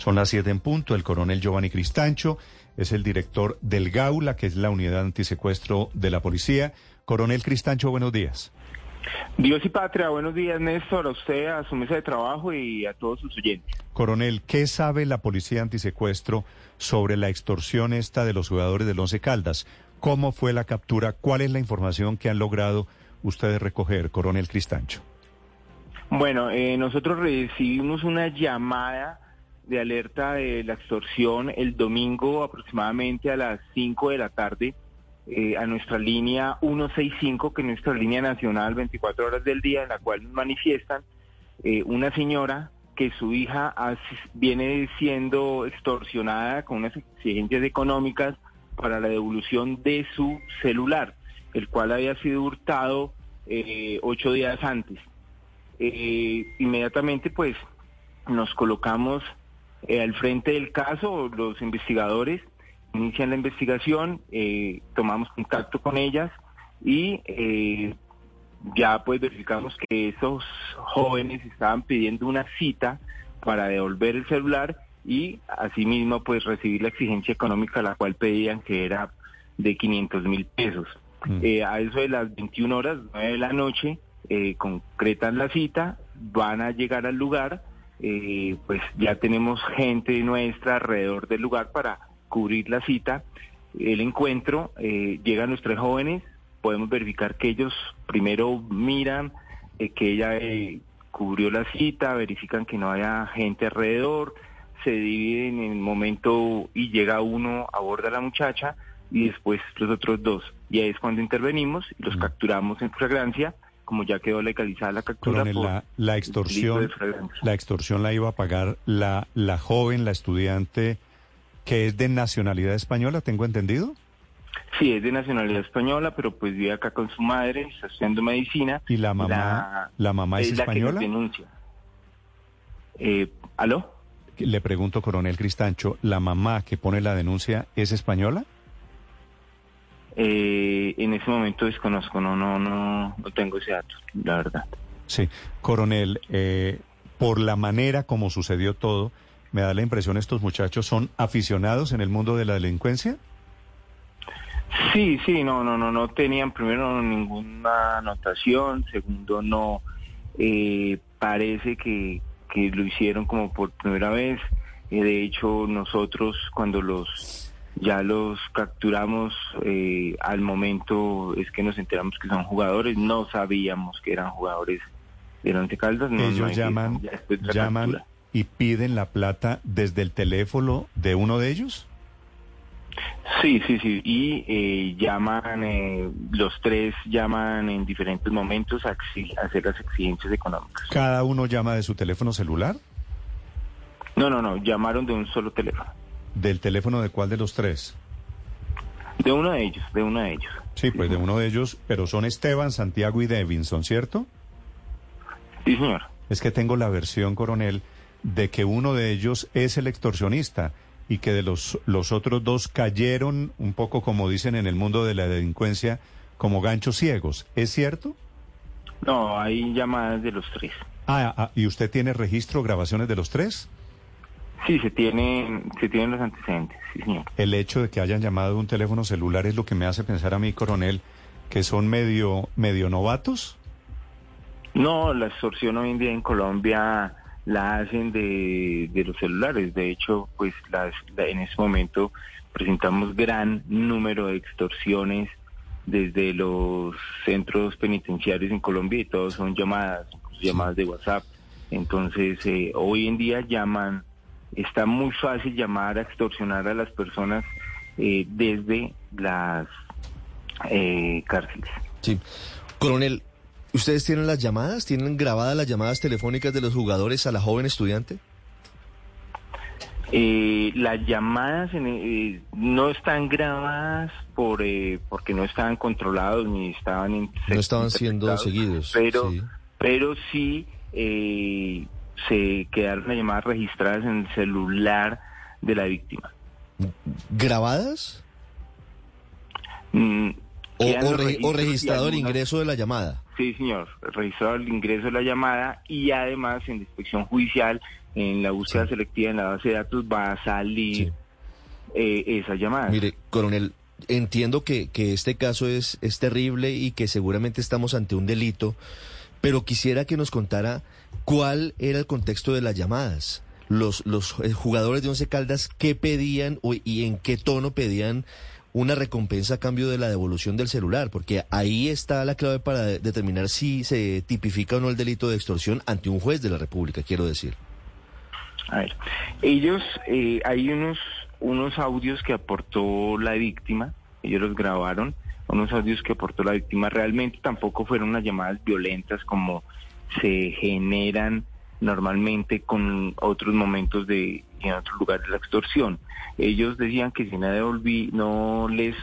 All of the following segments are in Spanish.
Son las 7 en punto. El coronel Giovanni Cristancho es el director del GAULA, que es la unidad antisecuestro de la policía. Coronel Cristancho, buenos días. Dios y patria, buenos días Néstor, a usted, a su mesa de trabajo y a todos sus oyentes. Coronel, ¿qué sabe la policía antisecuestro sobre la extorsión esta de los jugadores del Once Caldas? ¿Cómo fue la captura? ¿Cuál es la información que han logrado ustedes recoger, coronel Cristancho? Bueno, eh, nosotros recibimos una llamada de alerta de la extorsión el domingo aproximadamente a las 5 de la tarde eh, a nuestra línea 165, que es nuestra línea nacional 24 horas del día, en la cual nos manifiestan eh, una señora que su hija viene siendo extorsionada con unas exigencias económicas para la devolución de su celular, el cual había sido hurtado eh, ocho días antes. inmediatamente pues nos colocamos al frente del caso, los investigadores, inician la investigación, eh, tomamos contacto con ellas y eh, ya pues verificamos que esos jóvenes estaban pidiendo una cita para devolver el celular y asimismo pues recibir la exigencia económica la cual pedían que era de 500 mil pesos. Mm. Eh, a eso de las 21 horas, 9 de la noche, concretan la cita, van a llegar al lugar, pues ya tenemos gente nuestra alrededor del lugar para cubrir la cita, el encuentro, eh, llegan los tres jóvenes, podemos verificar que ellos primero miran eh, que ella eh, cubrió la cita, verifican que no haya gente alrededor, se dividen en el momento y llega uno, aborda a la muchacha y después los otros dos. Y ahí es cuando intervenimos y los mm. capturamos en fragancia, como ya quedó legalizada la captura. la, la extorsión, la extorsión la iba a pagar la, la joven, la estudiante que es de nacionalidad española, tengo entendido. Sí, es de nacionalidad española, pero pues vive acá con su madre, está estudiando medicina. ¿Y la mamá, la, mamá es, española? La que denuncia. Eh, ¿Aló? Le pregunto, coronel Cristancho, ¿la mamá que pone la denuncia es española? Eh, en ese momento desconozco, no, no, no, no tengo ese dato, la verdad. Sí, coronel, eh, por la manera como sucedió todo, me da la impresión estos muchachos son aficionados en el mundo de la delincuencia. Sí, sí, no, no, no, no tenían primero ninguna anotación, segundo no eh, parece que, que, lo hicieron como por primera vez. Eh, de hecho, nosotros cuando los ya los capturamos eh, al momento es que nos enteramos que son jugadores, no sabíamos que eran jugadores de Once Caldas. No, Ellos llaman, llaman y piden la plata desde el teléfono de uno de ellos? Sí, sí, sí. Y eh, llaman, eh, los tres llaman en diferentes momentos a, hacer las exigencias económicas. ¿Cada uno llama de su teléfono celular? No, no, no. Llamaron de un solo teléfono. ¿Del teléfono de cuál de los tres? De uno de ellos, de uno de ellos. Sí, pues de uno de ellos, pero son Esteban, Santiago y Devinson, ¿cierto? Sí, señor. Es que tengo la versión, coronel, de que uno de ellos es el extorsionista y que de los, los otros dos cayeron un poco como dicen en el mundo de la delincuencia como ganchos ciegos. ¿Es cierto? No, hay llamadas de los tres. Ah, ah ¿y usted tiene registro, grabaciones de los tres? Sí, se tienen, se tienen los antecedentes, sí, señor. El hecho de que hayan llamado un teléfono celular es lo que me hace pensar a mí, coronel, que son medio, medio novatos. No, la extorsión hoy en día en Colombia la hacen de, los celulares. De hecho, pues las, en ese momento presentamos gran número de extorsiones desde los centros penitenciarios en Colombia y todos son llamadas, llamadas de WhatsApp. Entonces, eh, hoy en día llaman, está muy fácil llamar a extorsionar a las personas eh, desde las eh, cárceles. Sí. Coronel, ¿Ustedes tienen las llamadas? ¿Tienen grabadas las llamadas telefónicas de los jugadores a la joven estudiante? Eh, las llamadas en- eh, no están grabadas por eh, porque no estaban controlados ni estaban No estaban siendo seguidos, pero sí. pero sí eh, se quedaron las llamadas registradas en el celular de la víctima. ¿Grabadas? Mm, ¿O, re- registrado el ingreso de la llamada? Sí, señor, registrado el ingreso de la llamada y además en la inspección judicial, en la búsqueda Sí. selectiva en la base de datos va a salir Sí. eh, esa llamada. Mire, coronel, entiendo que, que este caso es, es terrible y que seguramente estamos ante un delito, pero quisiera que nos contara cuál era el contexto de las llamadas. Los, los eh, jugadores de Once Caldas, ¿qué pedían y en qué tono pedían una recompensa a cambio de la devolución del celular? Porque ahí está la clave para de- determinar si se tipifica o no el delito de extorsión ante un juez de la República, quiero decir. A ver, ellos, eh, hay unos, unos audios que aportó la víctima, ellos los grabaron, unos audios que aportó la víctima, realmente tampoco fueron unas llamadas violentas como se generan normalmente con otros momentos de en otros lugares de la extorsión. Ellos decían que si no, no les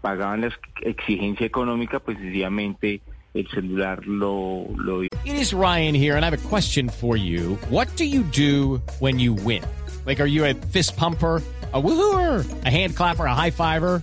pagaban la ex- exigencia económica, pues sencillamente el celular lo, lo It is Ryan here, and I have a question for you. What do you do when you win? Like, are you a fist pumper? A woohooer, a hand clapper, a high fiver.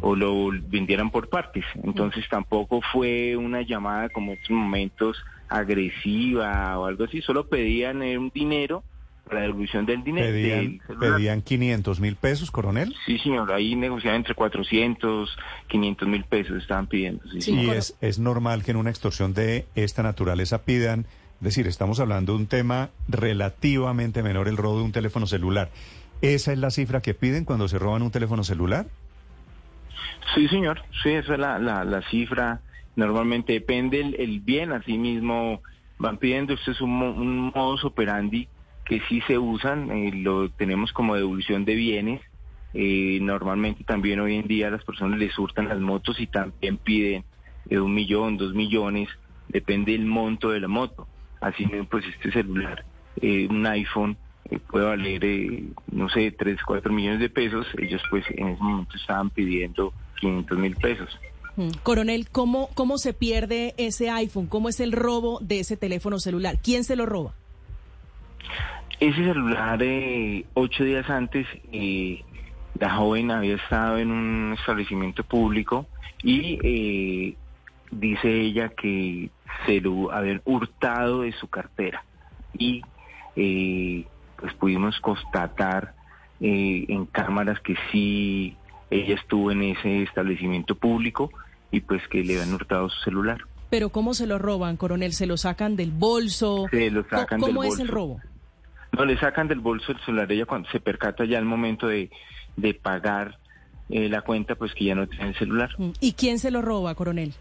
o lo vendieran por partes. Entonces tampoco fue una llamada como en estos momentos agresiva o algo así, solo pedían un dinero para la devolución del dinero. Pedían, del pedían 500 mil pesos, coronel. Sí, señor, ahí negociaban entre 400, 500 mil pesos estaban pidiendo. Sí, Sí, y es, es normal que en una extorsión de esta naturaleza pidan, es decir, estamos hablando de un tema relativamente menor, el robo de un teléfono celular. ¿Esa es la cifra que piden cuando se roban un teléfono celular? Sí, señor. Sí, esa es la, la, la cifra. Normalmente depende el, el bien, así mismo van pidiendo. Este es un, un modus operandi que sí se usan, eh, lo tenemos como devolución de bienes. Eh, normalmente también hoy en día las personas les hurtan las motos y también piden eh, un millón, dos millones, depende del monto de la moto. Así mismo, pues este celular, eh, un iPhone, eh, puede valer, no sé, 3, 4 millones de pesos. Ellos pues en ese momento estaban pidiendo 500 mil pesos. Mm. Coronel, ¿cómo, ¿cómo se pierde ese iPhone? ¿Cómo es el robo de ese teléfono celular? ¿Quién se lo roba? Ese celular, eh, ocho días antes, eh, la joven había estado en un establecimiento público y eh, dice ella que se lo habían hurtado de su cartera. Y eh, pues pudimos constatar en cámaras que sí ella estuvo en ese establecimiento público y pues que le habían hurtado su celular. Pero ¿cómo se lo roban, coronel? ¿Se lo sacan del bolso? Se lo sacan ¿Cómo del ¿Cómo es bolso. el robo? No, le sacan del bolso el celular ella cuando se percata ya al momento de, de pagar eh, la cuenta, pues que ya no tiene el celular. Mm. ¿Y quién se lo roba, coronel?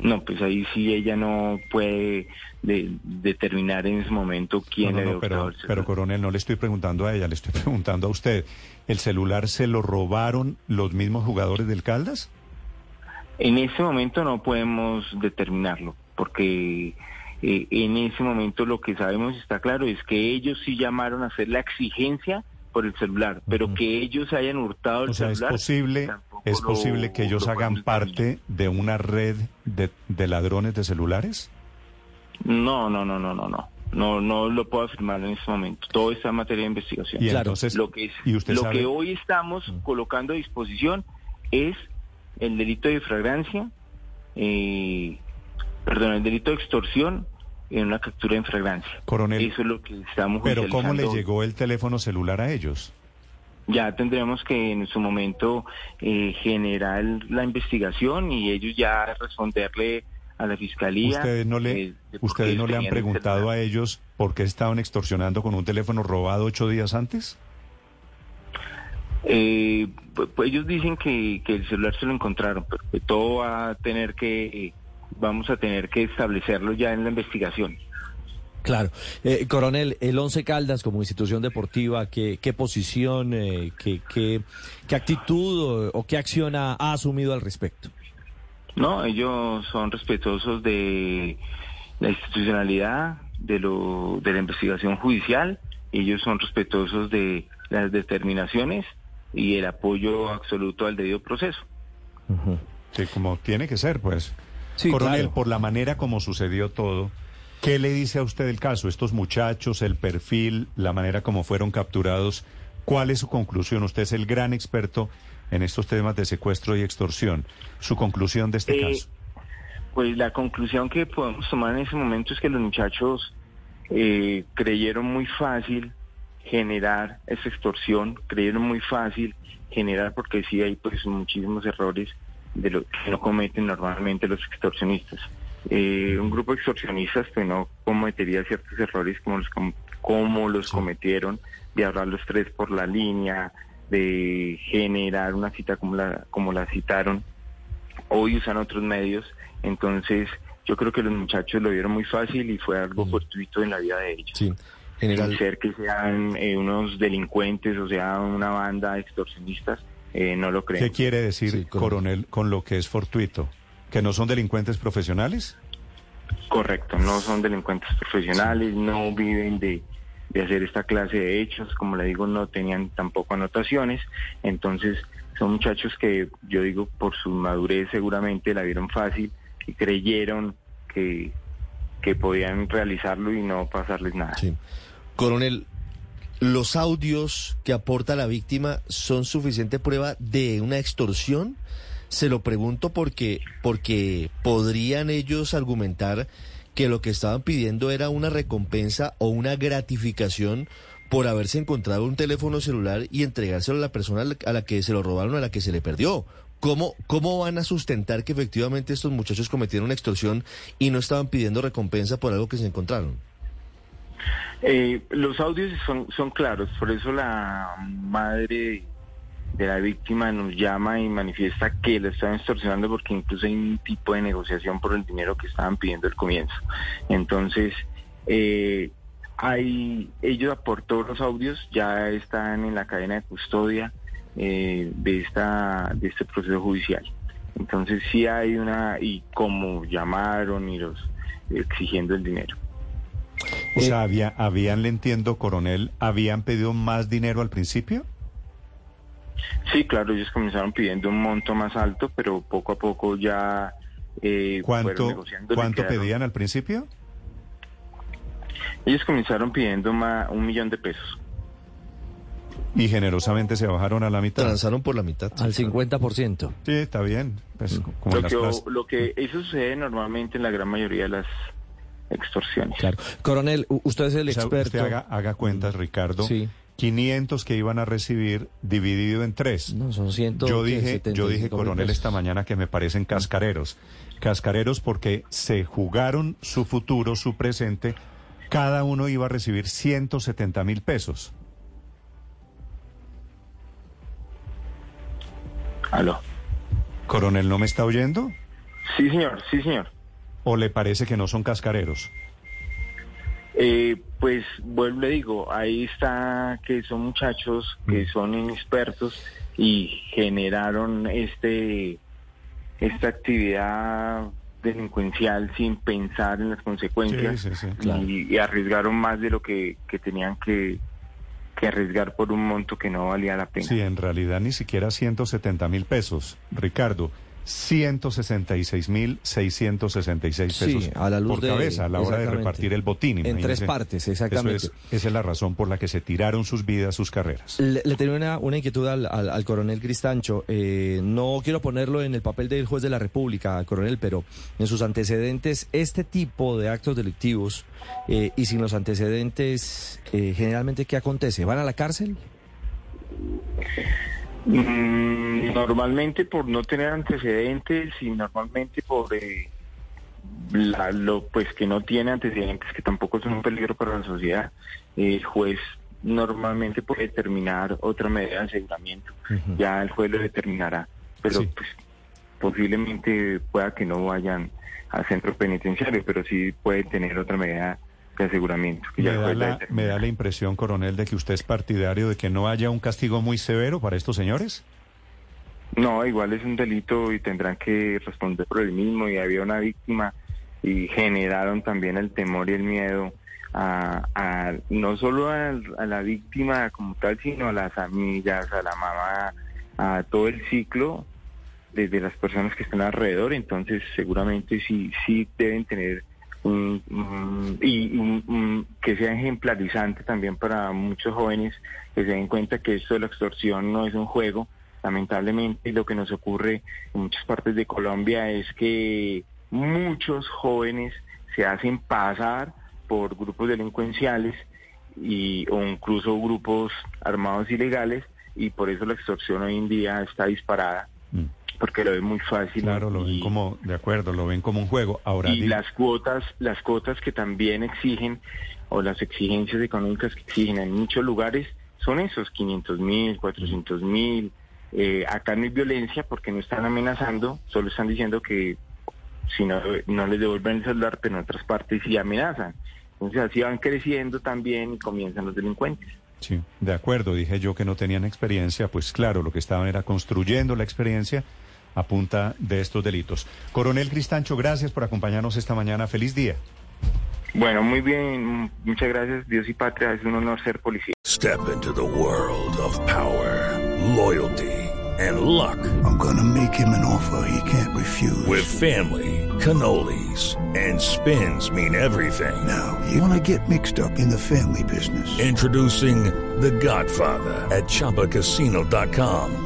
No, pues ahí sí ella no puede de- determinar en ese momento quién No, no, no, pero, el celular. pero coronel, no le estoy preguntando a ella, le estoy preguntando a usted. ¿El celular se lo robaron los mismos jugadores del Caldas? En ese momento no podemos determinarlo, porque eh, en ese momento lo que sabemos está claro es que ellos sí llamaron a hacer la exigencia por el celular, pero que ellos hayan hurtado el O sea, es celular. posible, es posible que ellos lo hagan parte de una red de, de ladrones de celulares. No, no, no, no, no, no. No, no lo puedo afirmar en este momento. Todo está en materia de investigación. Y Claro. entonces, lo que es, y usted lo sabe, que hoy estamos colocando a disposición es el delito de fragancia, eh, perdón, el delito de extorsión en una captura en fragancia. coronel, Eso es lo que estamos pero ¿cómo le llegó el teléfono celular a ellos? Ya tendremos que en su momento eh, generar la investigación y ellos ya responderle a la fiscalía. Ustedes no le, eh, ustedes no le han el preguntado a ellos por qué estaban extorsionando con un teléfono robado ocho días antes. Eh, pu- pues ellos dicen que, que el celular se lo encontraron, pero que todo va a tener que, vamos a tener que establecerlo ya en la investigación. Claro. Eh, coronel, el Once Caldas como institución deportiva, ¿qué, qué posición, eh, qué, qué, qué actitud o, o qué acción ha, ha asumido al respecto? No, ellos son respetuosos de la institucionalidad, de lo, de la investigación judicial, ellos son respetuosos de las determinaciones y el apoyo absoluto al debido proceso. Sí, como tiene que ser, pues. Sí, Coronel, claro. por la manera como sucedió todo, ¿qué le dice a usted del caso? Estos muchachos, el perfil, la manera como fueron capturados, ¿cuál es su conclusión? Usted es el gran experto en estos temas de secuestro y extorsión. Su conclusión de este Eh, caso. Pues la conclusión que podemos tomar en ese momento es que los muchachos eh, creyeron muy fácil generar esa extorsión, creyeron muy fácil generar, porque sí hay pues muchísimos errores de lo que no cometen normalmente los extorsionistas. Eh, un grupo de extorsionistas pues no cometería ciertos errores como los, com- como los cometieron, de hablar los tres por la línea, de generar una cita como la, como la citaron, hoy usan otros medios, entonces yo creo que los muchachos lo vieron muy fácil y fue algo fortuito en la vida de ellos. Sí, general. Sin ser que sean eh, unos delincuentes o sea una banda de extorsionistas, eh, no lo creo. ¿Qué quiere decir, Sí, coronel, con lo que es fortuito? ¿Que no son delincuentes profesionales? Correcto, no son delincuentes profesionales, no viven de, de hacer esta clase de hechos, como le digo, no tenían tampoco anotaciones, entonces son muchachos que yo digo por su madurez seguramente la vieron fácil y creyeron que, que podían realizarlo y no pasarles nada. Sí. Coronel, ¿los audios que aporta la víctima son suficiente prueba de una extorsión? Se lo pregunto porque, porque podrían ellos argumentar que lo que estaban pidiendo era una recompensa o una gratificación por haberse encontrado un teléfono celular y entregárselo a la persona a la- que se lo robaron, a la que se le perdió. ¿Cómo, ¿Cómo van a sustentar que efectivamente estos muchachos cometieron una extorsión y no estaban pidiendo recompensa por algo que se encontraron? Eh, los audios son, son claros, por eso la madre de la víctima nos llama y manifiesta que la estaban extorsionando porque incluso hay un tipo de negociación por el dinero que estaban pidiendo al comienzo. Entonces, eh, hay, ellos aportó los audios, ya están en la cadena de custodia eh, de, esta, de este proceso judicial. Entonces sí hay una, y como llamaron y los exigiendo el dinero. O sea, había, habían, le entiendo, coronel, habían pedido más dinero al principio. Sí, claro, ellos comenzaron pidiendo un monto más alto, pero poco a poco ya eh, ¿Cuánto, ¿cuánto pedían al principio? Ellos comenzaron pidiendo ma- un millón de pesos. Y generosamente se bajaron a la mitad. Transaron por la mitad. Al 50%. Sí, está bien. Pues, como en Lo las que, lo que eso sucede normalmente en la gran mayoría de las extorsiones. Claro. Coronel, usted es el O sea, experto. usted haga, haga cuentas, Ricardo. Sí. 500 que iban a recibir dividido en tres. No, son 100. Yo dije, yo 75 dije, coronel, esta mañana que me parecen cascareros. Cascareros porque se jugaron su futuro, su presente. Cada uno iba a recibir 170 mil pesos. Aló. Coronel, ¿no me está oyendo? Sí, señor, sí, señor. ¿O le parece que no son cascareros? Eh, pues vuelvo le digo, ahí está que son muchachos que Mm. son inexpertos y generaron este esta actividad delincuencial sin pensar en las consecuencias Sí, sí, sí, y- y, arriesgaron más de lo que, que tenían que, que arriesgar por un monto que no valía la pena. Sí, en realidad ni siquiera 170 mil pesos. Ricardo, 166 mil 666 Sí, pesos a la luz por de- cabeza a la hora de repartir el botín. En tres partes, Eso exactamente. es- esa es la razón por la que se tiraron sus vidas, sus carreras. Le, le tenía una, una inquietud al, al- al coronel Cristancho. Eh, no quiero ponerlo en el papel del juez de la República, coronel, pero en sus antecedentes, este tipo de actos delictivos eh, y sin los antecedentes, eh, generalmente, ¿qué acontece? ¿Van a la cárcel? Mm, normalmente por no tener antecedentes y normalmente por eh, la- lo pues que no tiene antecedentes que tampoco son un peligro para la sociedad el juez normalmente puede determinar otra medida de aseguramiento. Ya el juez lo determinará, pero pues, posiblemente pueda que no vayan al centro penitenciario, pero sí puede tener otra medida de aseguramiento. me, da la, me da la impresión, coronel, de que usted es partidario de que no haya un castigo muy severo para estos señores. No, igual es un delito y tendrán que responder por el mismo y había una víctima y generaron también el temor y el miedo a, no solo a, la víctima como tal, sino a las familias, a la mamá, a todo el ciclo desde las personas que están alrededor. Entonces, seguramente sí, sí deben tener y que sea ejemplarizante también para muchos jóvenes que se den cuenta que esto de la extorsión no es un juego. Lamentablemente, lo que nos ocurre en muchas partes de Colombia es que muchos jóvenes se hacen pasar por grupos delincuenciales y, o incluso grupos armados ilegales y por eso la extorsión hoy en día está disparada. Mm. Porque lo ven muy fácil. Claro, lo ven como, de acuerdo, lo ven como un juego. Ahora y las cuotas, las cuotas que también exigen, o las exigencias económicas que exigen en muchos lugares, son esos 500 mil, 400 mil. Eh, acá no hay violencia porque no están amenazando, solo están diciendo que si no, no les devuelven el celular, pero en otras partes sí amenazan. Entonces así van creciendo también y comienzan los delincuentes. Sí, de acuerdo, dije yo que no tenían experiencia, pues claro, lo que estaban era construyendo la experiencia a punta de estos delitos. Coronel Cristancho, gracias por acompañarnos esta mañana. Feliz día. Bueno, muy bien, muchas gracias. Dios y patria, es un honor ser policía. Step into the world of power, loyalty and luck. I'm gonna make him an offer he can't refuse. With family. cannolis, and spins mean everything. Now, you want to get mixed up in the family business. Introducing The Godfather at Choppacasino.com.